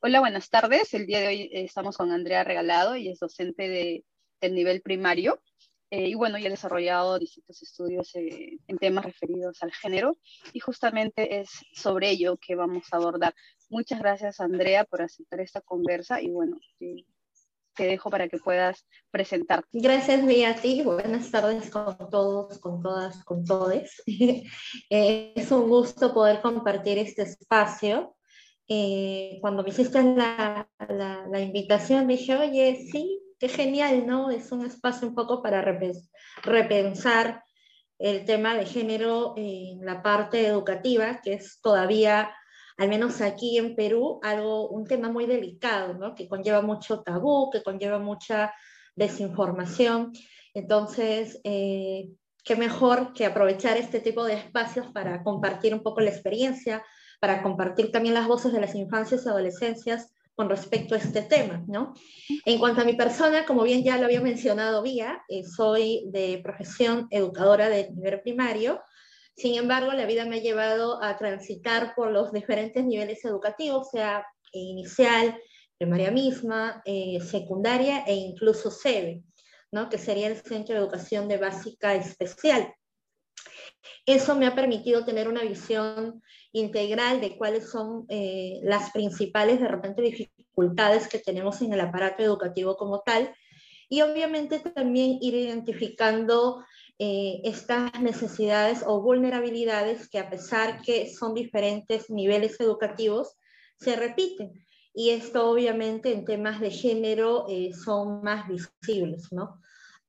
Hola, buenas tardes. El día de hoy eh, estamos con Andrea Regalado y es docente de, del nivel primario. Eh, y bueno, ella ha desarrollado distintos estudios eh, en temas referidos al género y justamente es sobre ello que vamos a abordar. Muchas gracias, Andrea, por aceptar esta conversa y bueno, te dejo para que puedas presentar. Gracias, ti. Buenas tardes con todos, con todas, con todes. es un gusto poder compartir este espacio eh, cuando me hiciste la, la, invitación, dije, oye, sí, qué genial, ¿no? Es un espacio un poco para repensar el tema de género en la parte educativa, que es todavía, al menos aquí en Perú, algo, un tema muy delicado, ¿no? Que conlleva mucho tabú, que conlleva mucha desinformación. Entonces, eh, qué mejor que aprovechar este tipo de espacios para compartir un poco la experiencia, para compartir también las voces de las infancias y adolescencias con respecto a este tema, ¿no? En cuanto a mi persona, como bien ya lo había mencionado Vía, eh, soy de profesión educadora de nivel primario, sin embargo, la vida me ha llevado a transitar por los diferentes niveles educativos, sea inicial, primaria misma, eh, secundaria e incluso SEBE, ¿no? que sería el Centro de Educación de Básica Especial. Eso me ha permitido tener una visión integral de cuáles son eh, las principales, de repente, dificultades que tenemos en el aparato educativo como tal. Y obviamente también ir identificando eh, estas necesidades o vulnerabilidades que a pesar que son diferentes niveles educativos, se repiten. Y esto obviamente en temas de género eh, son más visibles, ¿no?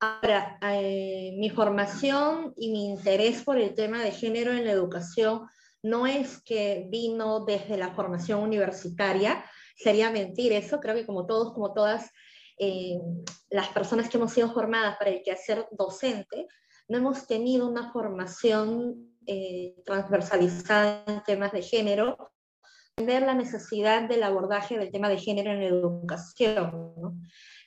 Ahora, mi formación y mi interés por el tema de género en la educación no es que vino desde la formación universitaria, sería mentir eso, creo que como todos, como todas eh, las personas que hemos sido formadas para el quehacer docente, no hemos tenido una formación eh, transversalizada en temas de género, ver la necesidad del abordaje del tema de género en la educación.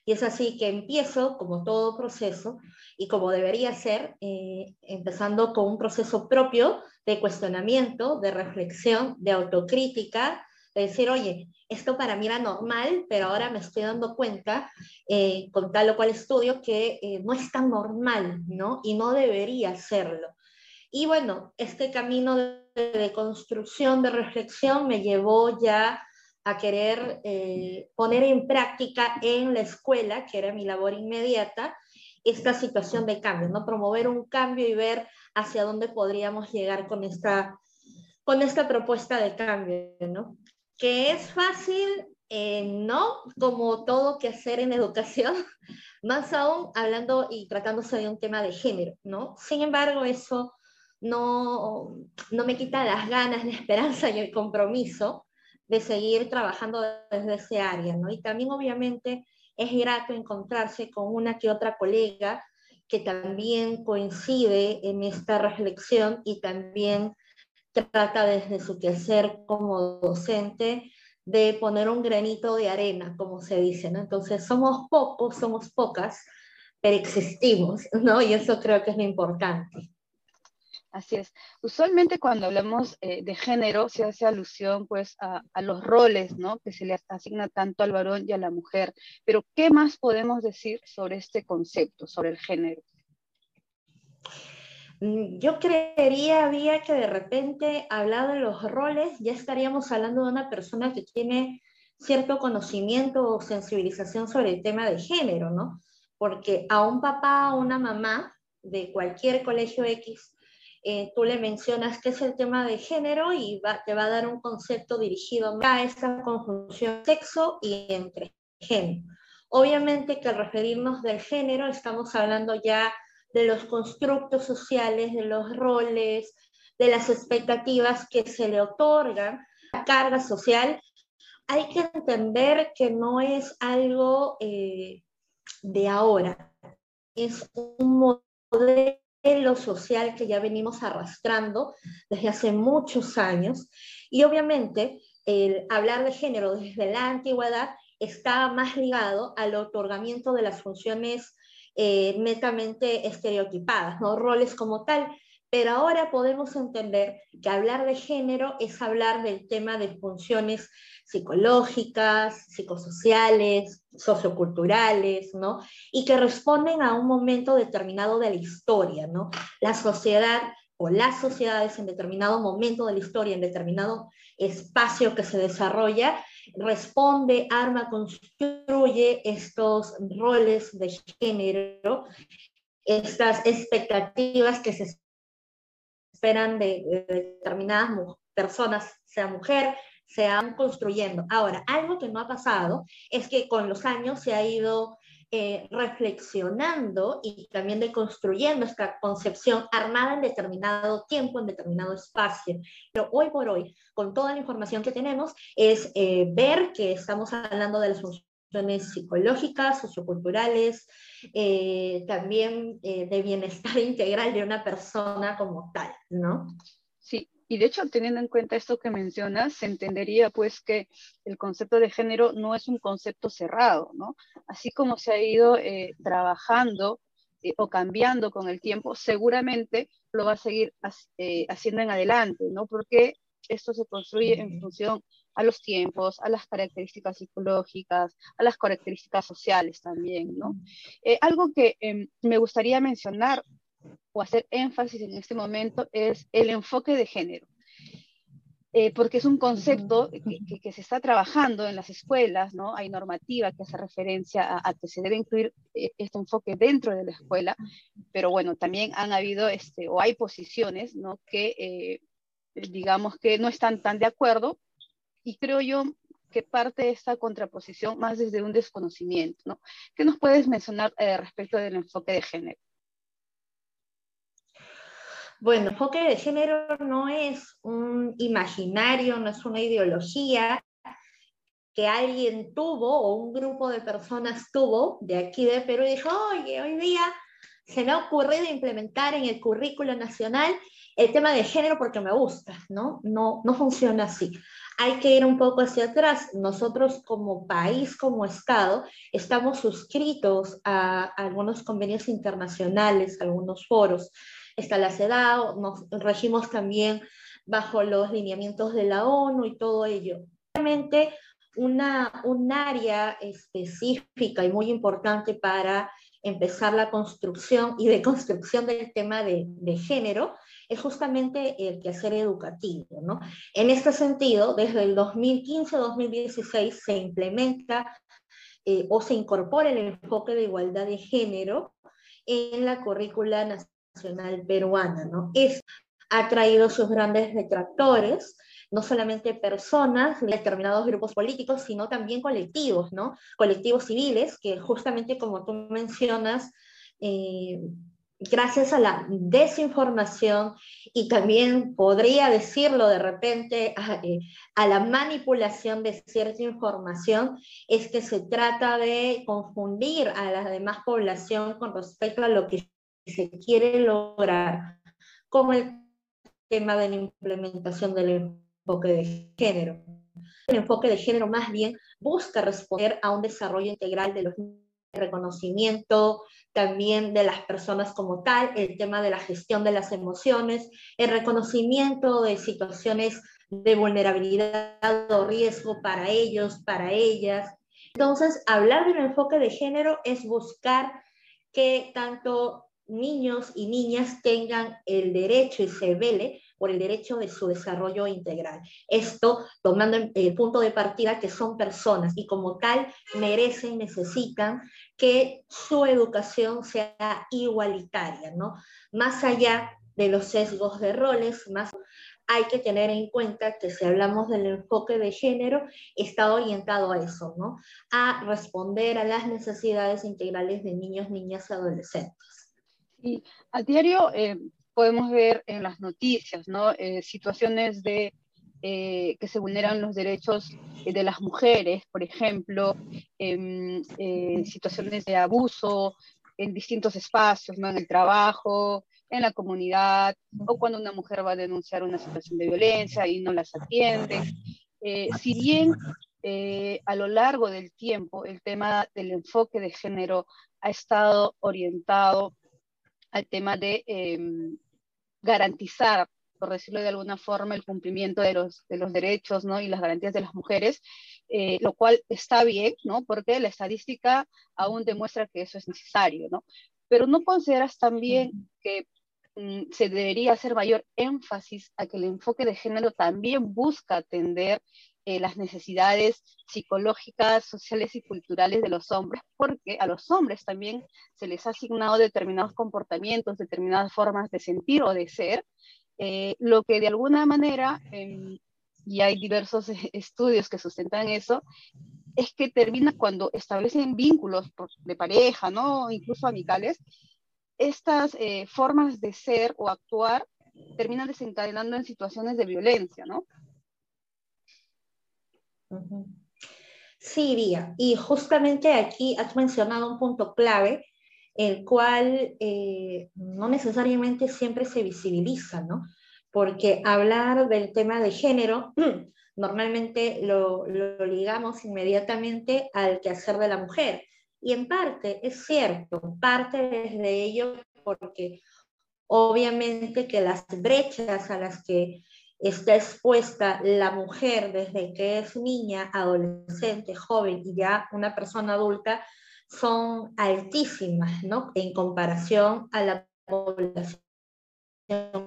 Y es así que empiezo, como todo proceso, y como debería ser, eh, empezando con un proceso propio de cuestionamiento, de reflexión, de autocrítica, de decir, oye, esto para mí era normal, pero ahora me estoy dando cuenta, eh, con tal o cual estudio, que eh, no es tan normal, ¿no? Y no debería serlo. Y bueno, este camino de, de construcción, de reflexión, me llevó ya a querer eh, poner en práctica en la escuela, que era mi labor inmediata, esta situación de cambio, ¿no? Promover un cambio y ver hacia dónde podríamos llegar con esta, con esta propuesta de cambio, ¿no? Que es fácil, eh, no, como todo que hacer en educación, más aún hablando y tratándose de un tema de género, ¿no? Sin embargo, eso no, no me quita las ganas, la esperanza y el compromiso de seguir trabajando desde ese área, ¿no? Y también obviamente es grato encontrarse con una que otra colega que también coincide en esta reflexión y también trata desde su quehacer como docente de poner un granito de arena, como se dice, ¿no? Entonces somos pocos, somos pocas, pero existimos, ¿no? Y eso creo que es lo importante. Así es. Usualmente cuando hablamos eh, de género se hace alusión pues a, los roles, ¿no? Que se le asigna tanto al varón y a la mujer. Pero ¿qué más podemos decir sobre este concepto, sobre el género? Mm, yo creería, había que de repente, hablado de los roles, ya estaríamos hablando de una persona que tiene cierto conocimiento o sensibilización sobre el tema de género, ¿no? Porque a un papá o una mamá de cualquier colegio X eh, tú le mencionas qué es el tema de género y te va a dar un concepto dirigido a esta conjunción sexo y entre género. Obviamente que al referirnos del género estamos hablando ya de los constructos sociales, de los roles, de las expectativas que se le otorgan, la carga social. Hay que entender que no es algo eh, de ahora, es un modelo lo social que ya venimos arrastrando desde hace muchos años. Y obviamente el hablar de género desde la antigüedad está más ligado al otorgamiento de las funciones eh, netamente estereotipadas, ¿no? roles como tal. Pero ahora podemos entender que hablar de género es hablar del tema de funciones psicológicas, psicosociales, socioculturales, ¿no? Y que responden a un momento determinado de la historia, ¿no? La sociedad o las sociedades en determinado momento de la historia, en determinado espacio que se desarrolla, responde, arma, construye estos roles de género, estas expectativas que se esperan de, determinadas personas, sea mujer, se van construyendo. Ahora, algo que no ha pasado es que con los años se ha ido eh, reflexionando y también deconstruyendo esta concepción armada en determinado tiempo, en determinado espacio. Pero hoy por hoy, con toda la información que tenemos, es eh, ver que estamos hablando de las psicológicas, socioculturales, eh, también de bienestar integral de una persona como tal, ¿no? Sí, y de hecho, teniendo en cuenta esto que mencionas, se entendería pues que el concepto de género no es un concepto cerrado, ¿no? Así como se ha ido eh, trabajando eh, o cambiando con el tiempo, seguramente lo va a seguir eh, haciendo en adelante, ¿no? Porque esto se construye en función a los tiempos, a las características psicológicas, a las características sociales también, ¿no? algo que em, me gustaría mencionar o hacer énfasis en este momento es el enfoque de género. Eh, porque es un concepto que, se está trabajando en las escuelas, ¿no? Hay normativa que hace referencia a, que se debe incluir eh, este enfoque dentro de la escuela, pero bueno, también han habido, este, o hay posiciones, ¿no? Que, eh, digamos, que no están tan de acuerdo, y creo yo que parte de esta contraposición más desde un desconocimiento, ¿no? ¿Qué nos puedes mencionar respecto del enfoque de género? Bueno, enfoque de género no es un imaginario, no es una ideología que alguien tuvo o un grupo de personas tuvo de aquí de Perú y dijo, oye, hoy día se me ha ocurrido implementar en el currículo nacional el tema de género porque me gusta, ¿no? No, no funciona así. Hay que ir un poco hacia atrás. Nosotros como país, como Estado, estamos suscritos a algunos convenios internacionales, algunos foros está la CEDAW, nos regimos también bajo los lineamientos de la ONU y todo ello. Realmente una, un área específica y muy importante para empezar la construcción y deconstrucción del tema de, de género es justamente el quehacer educativo. ¿no? En este sentido, desde el 2015-2016 se implementa eh, o se incorpora el enfoque de igualdad de género en la currícula nacional peruana, ¿no? Es, ha traído sus grandes detractores, no solamente personas de determinados grupos políticos, sino también colectivos, ¿no? Colectivos civiles que justamente como tú mencionas, eh, gracias a la desinformación y también podría decirlo de repente a, eh, a, la manipulación de cierta información, es que se trata de confundir a la demás población con respecto a lo que se quiere lograr con el tema de la implementación del enfoque de género. El enfoque de género más bien busca responder a un desarrollo integral de los reconocimiento también de las personas como tal, el tema de la gestión de las emociones, el reconocimiento de situaciones de vulnerabilidad o riesgo para ellos, para ellas. Entonces, hablar de un enfoque de género es buscar que tanto niños y niñas tengan el derecho y se vele por el derecho de su desarrollo integral. Esto tomando el punto de partida que son personas y como tal merecen, necesitan que su educación sea igualitaria, ¿no? Más allá de los sesgos de roles, más hay que tener en cuenta que si hablamos del enfoque de género, está orientado a eso, ¿no? A responder a las necesidades integrales de niños, niñas y adolescentes. Y a diario eh, podemos ver en las noticias, ¿no? Eh, situaciones de eh, que se vulneran los derechos de las mujeres, por ejemplo, em, situaciones de abuso en distintos espacios, ¿no? en el trabajo, en la comunidad, o cuando una mujer va a denunciar una situación de violencia y no las atiende. si bien a lo largo del tiempo el tema del enfoque de género ha estado orientado al tema de, em, garantizar, por decirlo de alguna forma, el cumplimiento de los, de los derechos ¿no? y las garantías de las mujeres, eh, lo cual está bien, ¿no? porque la estadística aún demuestra que eso es necesario, ¿no? pero no consideras también que mm, se debería hacer mayor énfasis a que el enfoque de género también busca atender eh, las necesidades psicológicas, sociales y culturales de los hombres, porque a los hombres también se les ha asignado determinados comportamientos, determinadas formas de sentir o de ser, eh, lo que de alguna manera, em, y hay diversos estudios que sustentan eso, es que termina cuando establecen vínculos de pareja, ¿no? incluso amicales, estas eh, formas de ser o actuar terminan desencadenando en situaciones de violencia, ¿no? Sí, Día. Y justamente aquí has mencionado un punto clave, el cual eh, no necesariamente siempre se visibiliza, ¿no? Porque hablar del tema de género normalmente lo, lo ligamos inmediatamente al quehacer de la mujer. Y en parte es cierto, parte desde ello porque obviamente que las brechas a las que está expuesta la mujer desde que es niña, adolescente, joven y ya una persona adulta son altísimas, ¿no? En comparación a la población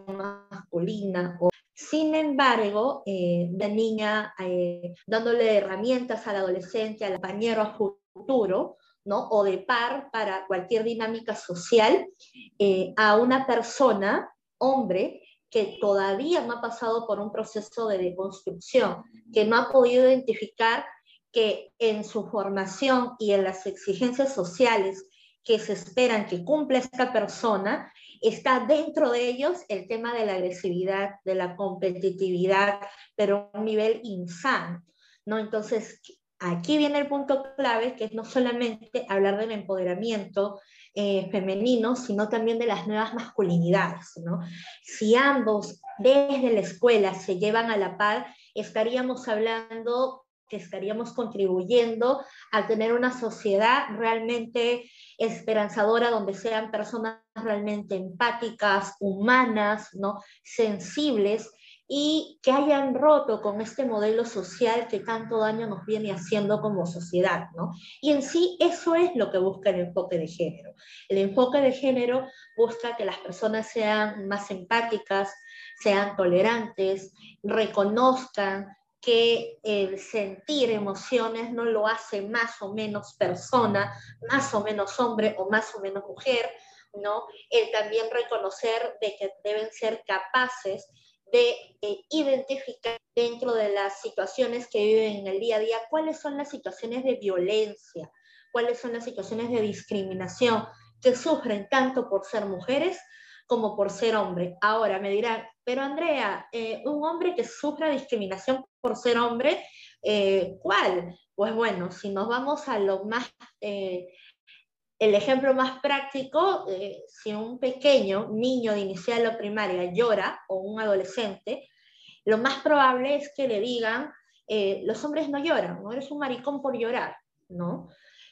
masculina. Sin embargo, eh, la niña eh, dándole herramientas al adolescente, al compañero a futuro, ¿no? O de par para cualquier dinámica social, eh, a una persona, hombre, que todavía no ha pasado por un proceso de deconstrucción, que no ha podido identificar que en su formación y en las exigencias sociales que se esperan que cumpla esta persona, está dentro de ellos el tema de la agresividad, de la competitividad, pero a un nivel insano, ¿no? Entonces, aquí viene el punto clave, que es no solamente hablar del empoderamiento, eh, femeninos, sino también de las nuevas masculinidades. ¿no? Si ambos desde la escuela se llevan a la par, estaríamos hablando que estaríamos contribuyendo a tener una sociedad realmente esperanzadora, donde sean personas realmente empáticas, humanas, ¿no? sensibles, y que hayan roto con este modelo social que tanto daño nos viene haciendo como sociedad, ¿no? Y en sí eso es lo que busca el enfoque de género. El enfoque de género busca que las personas sean más empáticas, sean tolerantes, reconozcan que el sentir emociones no lo hace más o menos persona, más o menos hombre o más o menos mujer, ¿no? El también reconocer de que deben ser capaces de eh, identificar dentro de las situaciones que viven en el día a día cuáles son las situaciones de violencia, cuáles son las situaciones de discriminación que sufren tanto por ser mujeres como por ser hombre. Ahora me dirán, pero Andrea, eh, un hombre que sufra discriminación por ser hombre, eh, ¿cuál? Pues bueno, si nos vamos a lo más el ejemplo más práctico, eh, si un pequeño niño de inicial o primaria llora o un adolescente, lo más probable es que le digan, eh, los hombres no lloran, no eres un maricón por llorar, ¿no?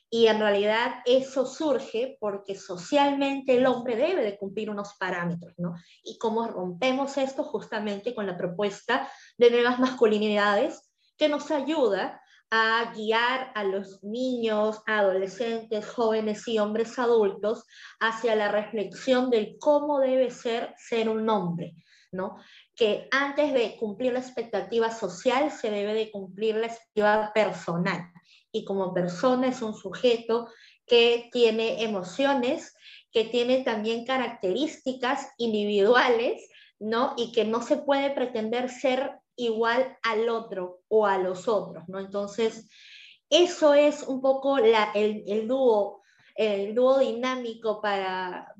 Y en realidad eso surge porque socialmente el hombre debe de cumplir unos parámetros, ¿no? Y cómo rompemos esto justamente con la propuesta de nuevas masculinidades que nos ayuda a guiar a los niños, adolescentes, jóvenes y hombres adultos hacia la reflexión de cómo debe ser ser un hombre, ¿no? Que antes de cumplir la expectativa social se debe de cumplir la expectativa personal. Y como persona es un sujeto que tiene emociones, que tiene también características individuales, ¿no? Y que no se puede pretender ser igual al otro o a los otros, ¿no? Entonces, eso es un poco la, el, el, dúo, el dúo dinámico para,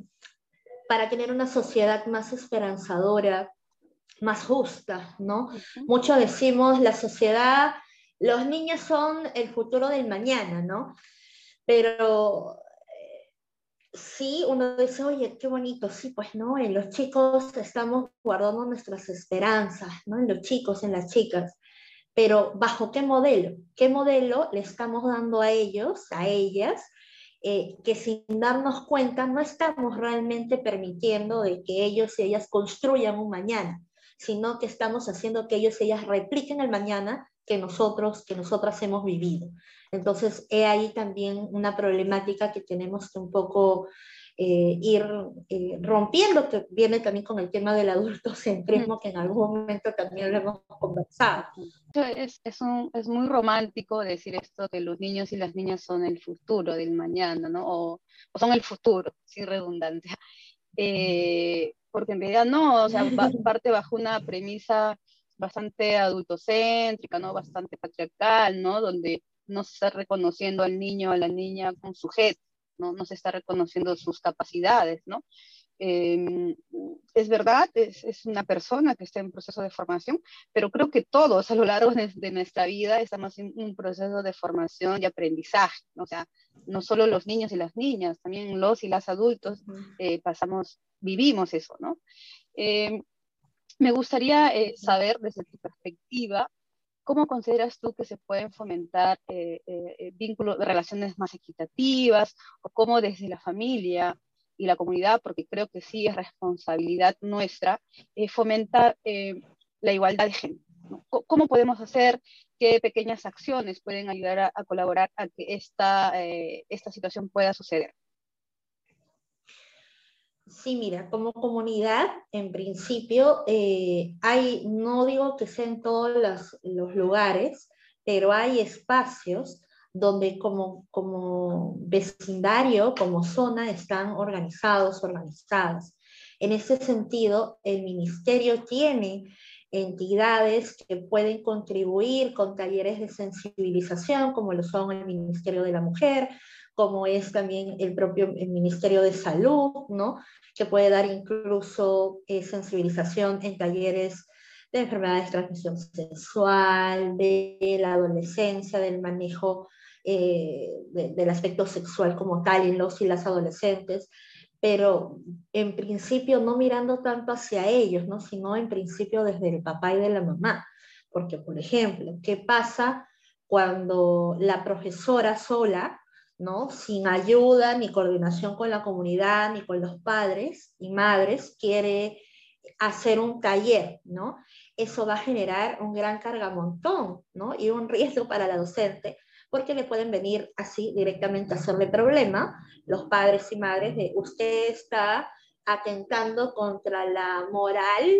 para tener una sociedad más esperanzadora, más justa, ¿no? Mucho decimos la sociedad, los niños son el futuro del mañana, ¿no? Pero sí, uno dice, oye, qué bonito, sí, pues no, en los chicos estamos guardando nuestras esperanzas, ¿no? En los chicos, en las chicas, pero ¿bajo qué modelo? ¿Qué modelo le estamos dando a ellos, a ellas, eh, que sin darnos cuenta no estamos realmente permitiendo de que ellos y ellas construyan un mañana, sino que estamos haciendo que ellos y ellas repliquen el mañana que nosotros, que nosotras hemos vivido. Entonces, he ahí también una problemática que tenemos que un poco eh, ir eh, rompiendo, que viene también con el tema del adultocentrismo, que en algún momento también lo hemos conversado. Es, es, un, es, muy romántico decir esto, que los niños y las niñas son el futuro del mañana, ¿no? O, o son el futuro, sin redundancia. Eh, porque en realidad no, o sea, parte bajo una premisa bastante adultocéntrica, ¿no? Bastante patriarcal, ¿no? Donde no se está reconociendo al niño o a la niña como sujeto no, se está reconociendo sus capacidades, ¿no? Em, es verdad, es, una persona que está en proceso de formación, pero creo que todos a lo largo de, nuestra vida estamos en un proceso de formación y aprendizaje, o sea, no solo los niños y las niñas, también los y las adultos eh, pasamos, vivimos eso, ¿no? Em, me gustaría eh, saber desde tu perspectiva, ¿Cómo consideras tú que se pueden fomentar eh, eh, eh, vínculos, relaciones más equitativas o cómo desde la familia y la comunidad, porque creo que sí es responsabilidad nuestra, fomentar la igualdad de género? ¿Cómo podemos hacer qué pequeñas acciones pueden ayudar a, a colaborar a que esta, esta situación pueda suceder? Sí, mira, como comunidad, en principio, eh, hay, no digo que sea en todos los, lugares, pero hay espacios donde como, como vecindario, como zona, están organizados, organizadas. En ese sentido, el ministerio tiene entidades que pueden contribuir con talleres de sensibilización, como lo son el Ministerio de la Mujer, como es también el propio Ministerio de Salud, ¿no? que puede dar incluso eh, sensibilización en talleres de enfermedades de transmisión sexual, de la adolescencia, del manejo eh, del aspecto sexual como tal en los y las adolescentes, pero en principio no mirando tanto hacia ellos, ¿no? sino en principio desde el papá y de la mamá. Porque, por ejemplo, ¿qué pasa cuando la profesora sola ¿no? Sin ayuda ni coordinación con la comunidad ni con los padres y madres, quiere hacer un taller, ¿no? Eso va a generar un gran cargamontón, ¿no? Y un riesgo para la docente, porque le pueden venir así directamente a hacerle problema los padres y madres de usted está atentando contra la moral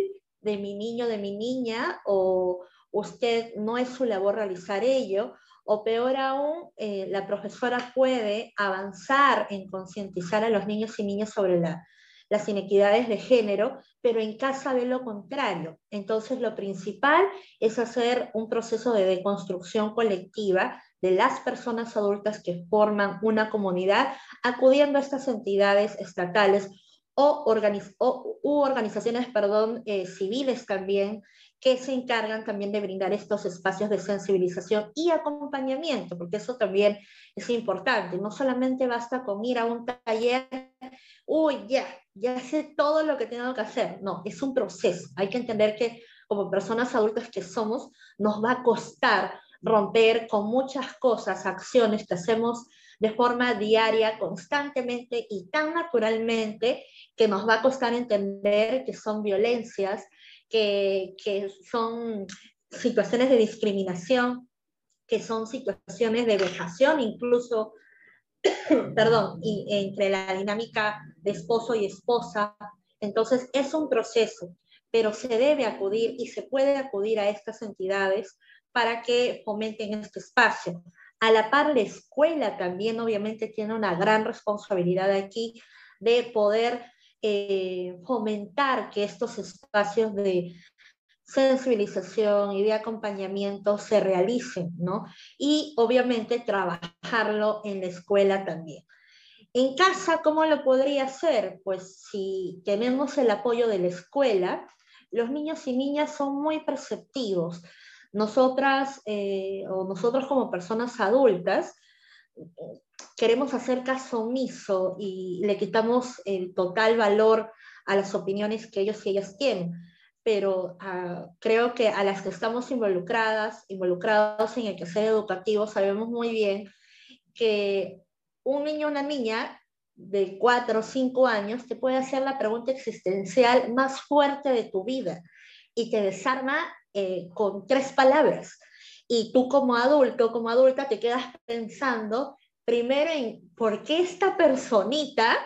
de mi niño, de mi niña, o usted no es su labor realizar ello, o peor aún, eh, la profesora puede avanzar en concientizar a los niños y niñas sobre las inequidades de género, pero en casa ve lo contrario. Entonces, lo principal es hacer un proceso de deconstrucción colectiva de las personas adultas que forman una comunidad, acudiendo a estas entidades estatales o, organizaciones perdón, eh, civiles también que se encargan también de brindar estos espacios de sensibilización y acompañamiento, porque eso también es importante. No solamente basta con ir a un taller, uy, ya, ya sé todo lo que tengo que hacer. No, es un proceso. Hay que entender que como personas adultas que somos, nos va a costar romper con muchas cosas, acciones que hacemos de forma diaria, constantemente y tan naturalmente que nos va a costar entender que son violencias, que, son situaciones de discriminación, que son situaciones de vejación, incluso, perdón, y, entre la dinámica de esposo y esposa. Entonces, es un proceso, pero se debe acudir y se puede acudir a estas entidades para que fomenten este espacio. A la par, la escuela también obviamente tiene una gran responsabilidad aquí de poder eh, fomentar que estos espacios de sensibilización y de acompañamiento se realicen, ¿no? Y obviamente trabajarlo en la escuela también. En casa, ¿cómo lo podría hacer? Pues si tenemos el apoyo de la escuela, los niños y niñas son muy perceptivos. Nosotras eh, o nosotros como personas adultas queremos hacer caso omiso y le quitamos el total valor a las opiniones que ellos y ellas tienen. Pero ah, creo que a las que estamos involucradas, involucrados en el quehacer educativo, sabemos muy bien que un niño o una niña de cuatro o cinco años te puede hacer la pregunta existencial más fuerte de tu vida y te desarma eh, con tres palabras. Y tú como adulto, como adulta, te quedas pensando primero en por qué esta personita,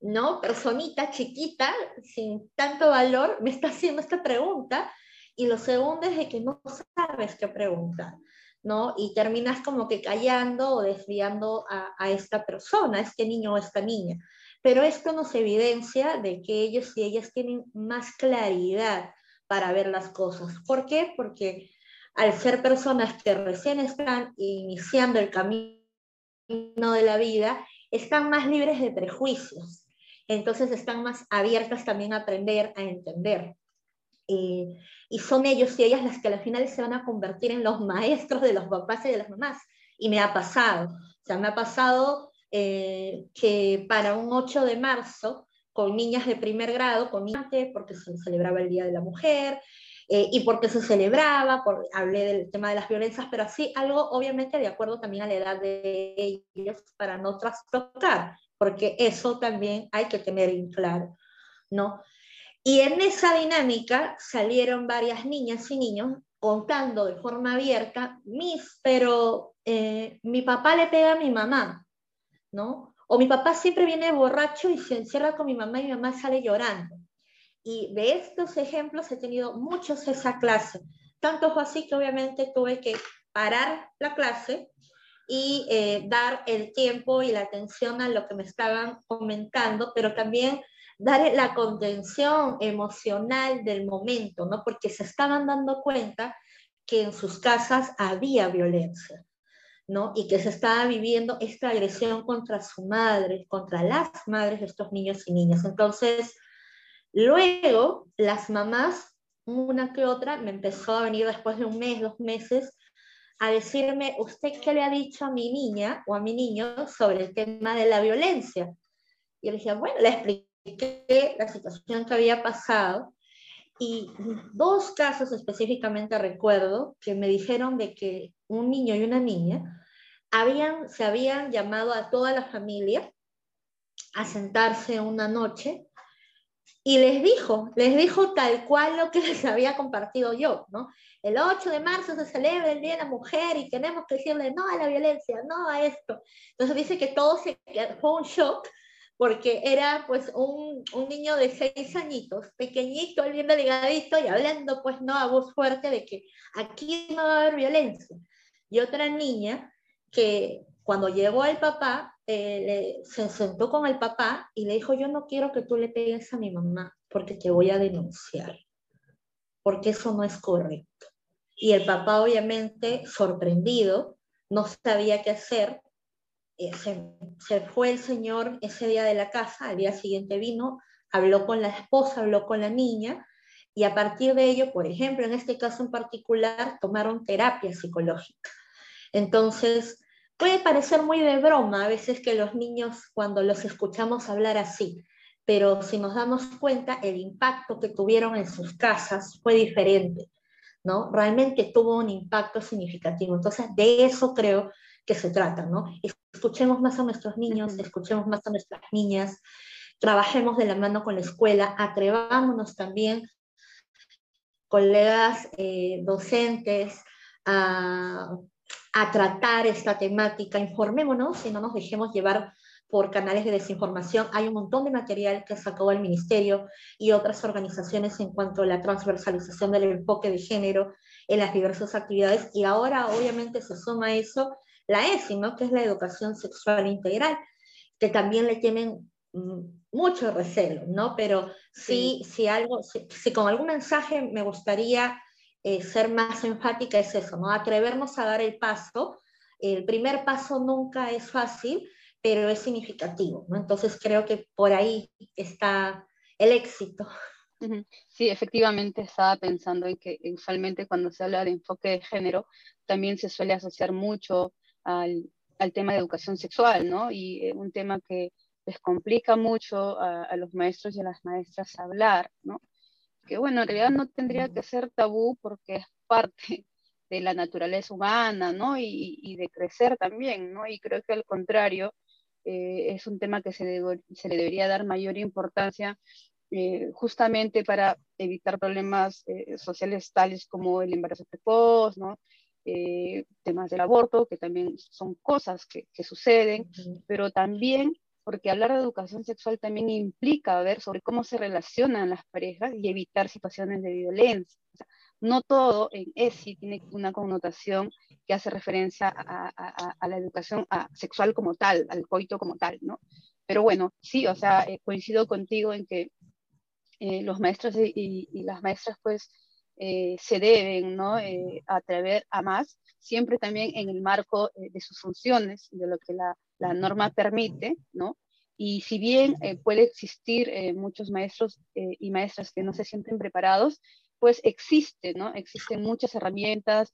¿no? Personita chiquita, sin tanto valor, me está haciendo esta pregunta. Y lo segundo es de que no sabes qué preguntar. ¿no? Y terminas como que callando o desviando a, esta persona, a este niño o esta niña. Pero esto nos evidencia de que ellos y ellas tienen más claridad para ver las cosas. ¿Por qué? Porque al ser personas que recién están iniciando el camino de la vida, están más libres de prejuicios. Entonces están más abiertas también a aprender, a entender. Eh, y son ellos y ellas las que al final se van a convertir en los maestros de los papás y de las mamás. Y me ha pasado, o sea, me ha pasado eh, que para un 8 de marzo, con niñas de primer grado, con niñas, porque se celebraba el Día de la Mujer, eh, y porque se celebraba, por, hablé del tema de las violencias, pero así algo obviamente de acuerdo también a la edad de ellos para no trastocar, porque eso también hay que tener en claro, ¿no? Y en esa dinámica salieron varias niñas y niños contando de forma abierta, mis, pero eh, mi papá le pega a mi mamá, ¿no? O mi papá siempre viene borracho y se encierra con mi mamá y mi mamá sale llorando. Y de estos ejemplos he tenido muchos esa clase. Tanto fue así que obviamente tuve que parar la clase y eh, dar el tiempo y la atención a lo que me estaban comentando, pero también dar la contención emocional del momento, ¿no? Porque se estaban dando cuenta que en sus casas había violencia, ¿no? Y que se estaba viviendo esta agresión contra su madre, contra las madres de estos niños y niñas. Entonces, luego las mamás, una que otra, me empezó a venir después de un mes, dos meses, a decirme, ¿usted qué le ha dicho a mi niña o a mi niño sobre el tema de la violencia? Y yo le dije, bueno, le expliqué la situación que había pasado y dos casos específicamente recuerdo que me dijeron de que un niño y una niña habían, se habían llamado a toda la familia a sentarse una noche y les dijo, les dijo tal cual lo que les había compartido yo, ¿no? El 8 de marzo se celebra el Día de la Mujer y tenemos que decirle no a la violencia, no a esto. Entonces dice que todo se, fue un shock porque era pues un, un, niño de seis añitos, pequeñito, bien delgadito y hablando pues no a voz fuerte de que aquí no va a haber violencia. Y otra niña que cuando llegó el papá, eh, se sentó con el papá y le dijo, yo no quiero que tú le pegues a mi mamá porque te voy a denunciar, porque eso no es correcto. Y el papá obviamente sorprendido, no sabía qué hacer eh, se, fue el señor ese día de la casa, al día siguiente vino, habló con la esposa, habló con la niña, y a partir de ello, por ejemplo, en este caso en particular, tomaron terapia psicológica. Entonces, puede parecer muy de broma a veces que los niños, cuando los escuchamos hablar así, pero si nos damos cuenta, el impacto que tuvieron en sus casas fue diferente, ¿no? Realmente tuvo un impacto significativo. Entonces, de eso creo que se trata, ¿no? Escuchemos más a nuestros niños, escuchemos más a nuestras niñas, trabajemos de la mano con la escuela, atrevámonos también, colegas eh, docentes, a, a tratar esta temática, informémonos y no nos dejemos llevar por canales de desinformación. Hay un montón de material que sacó el Ministerio y otras organizaciones en cuanto a la transversalización del enfoque de género en las diversas actividades. Y ahora, obviamente, se suma eso la ESI, ¿no? que es la educación sexual integral, que también le tienen mm, mucho recelo, ¿no? Pero sí, si algo, si, con algún mensaje me gustaría eh, ser más enfática es eso, ¿no? Atrevernos a dar el paso. El primer paso nunca es fácil, pero es significativo, ¿no? Entonces creo que por ahí está el éxito. Sí, efectivamente estaba pensando en que usualmente cuando se habla de enfoque de género también se suele asociar mucho al, al tema de educación sexual, ¿no? Y eh, un tema que les complica mucho a, a, los maestros y a las maestras hablar, ¿no? Que bueno, en realidad no tendría que ser tabú porque es parte de la naturaleza humana, ¿no? Y, y de crecer también, ¿no? Y creo que al contrario, eh, es un tema que se, se, le debería dar mayor importancia eh, justamente para evitar problemas eh, sociales tales como el embarazo precoz, ¿no? temas del aborto, que también son cosas que, que suceden, pero también porque hablar de educación sexual también implica ver sobre cómo se relacionan las parejas y evitar situaciones de violencia. no todo en ESI tiene una connotación que hace referencia a, la educación sexual como tal, al coito como tal, ¿no? Pero bueno, sí, o sea, eh, coincido contigo en que eh, los maestros y, las maestras pues eh, se deben, ¿no? atrever a más, siempre también en el marco de sus funciones, de lo que la, la norma permite, ¿no? Y si bien puede existir muchos maestros y maestras que no se sienten preparados, pues existen, ¿no? Existen muchas herramientas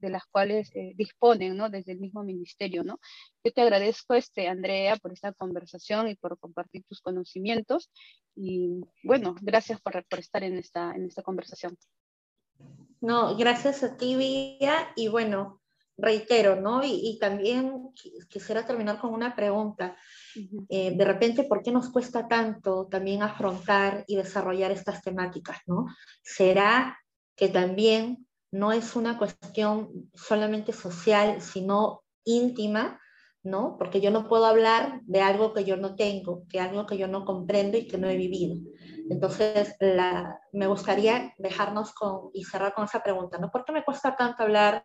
de las cuales eh, disponen, ¿no? Desde el mismo ministerio, ¿no? Yo te agradezco, este, Andrea, por esta conversación y por compartir tus conocimientos. Y bueno, gracias por, por estar en esta, en esta conversación. No, gracias a ti, Vía. Y bueno, reitero, ¿no? Y, también quisiera terminar con una pregunta. Eh, de repente, ¿por qué nos cuesta tanto también afrontar y desarrollar estas temáticas, ¿no? ¿Será que también no es una cuestión solamente social, sino íntima, ¿no? Porque yo no puedo hablar de algo que yo no tengo, de algo que yo no comprendo y que no he vivido. Entonces, me gustaría dejarnos con, y cerrar con esa pregunta, ¿no? ¿Por qué me cuesta tanto hablar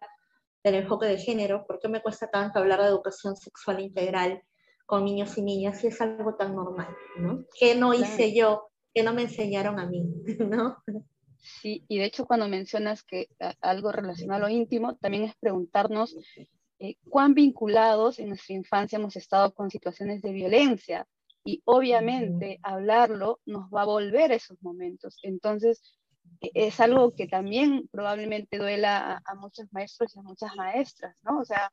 del enfoque de género? ¿Por qué me cuesta tanto hablar de educación sexual integral con niños y niñas si es algo tan normal, ¿no? ¿Qué no hice yo? ¿Qué no me enseñaron a mí, ¿no? Sí, y de hecho cuando mencionas que algo relacionado a lo íntimo, también es preguntarnos eh, cuán vinculados en nuestra infancia hemos estado con situaciones de violencia. Y obviamente hablarlo nos va a volver a esos momentos. Entonces, es algo que también probablemente duela a, muchos maestros y a muchas maestras, ¿no? O sea,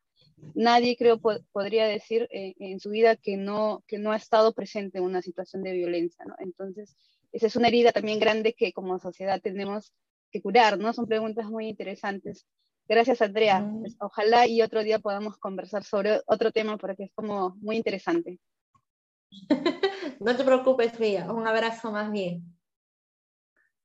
nadie creo podría decir eh, en su vida que no, que no ha estado presente en una situación de violencia, ¿no? Entonces, esa es una herida también grande que como sociedad tenemos que curar, ¿no? Son preguntas muy interesantes. Gracias, Andrea. Mm. Pues, ojalá y otro día podamos conversar sobre otro tema porque es como muy interesante. no te preocupes, Vía. Un abrazo más bien.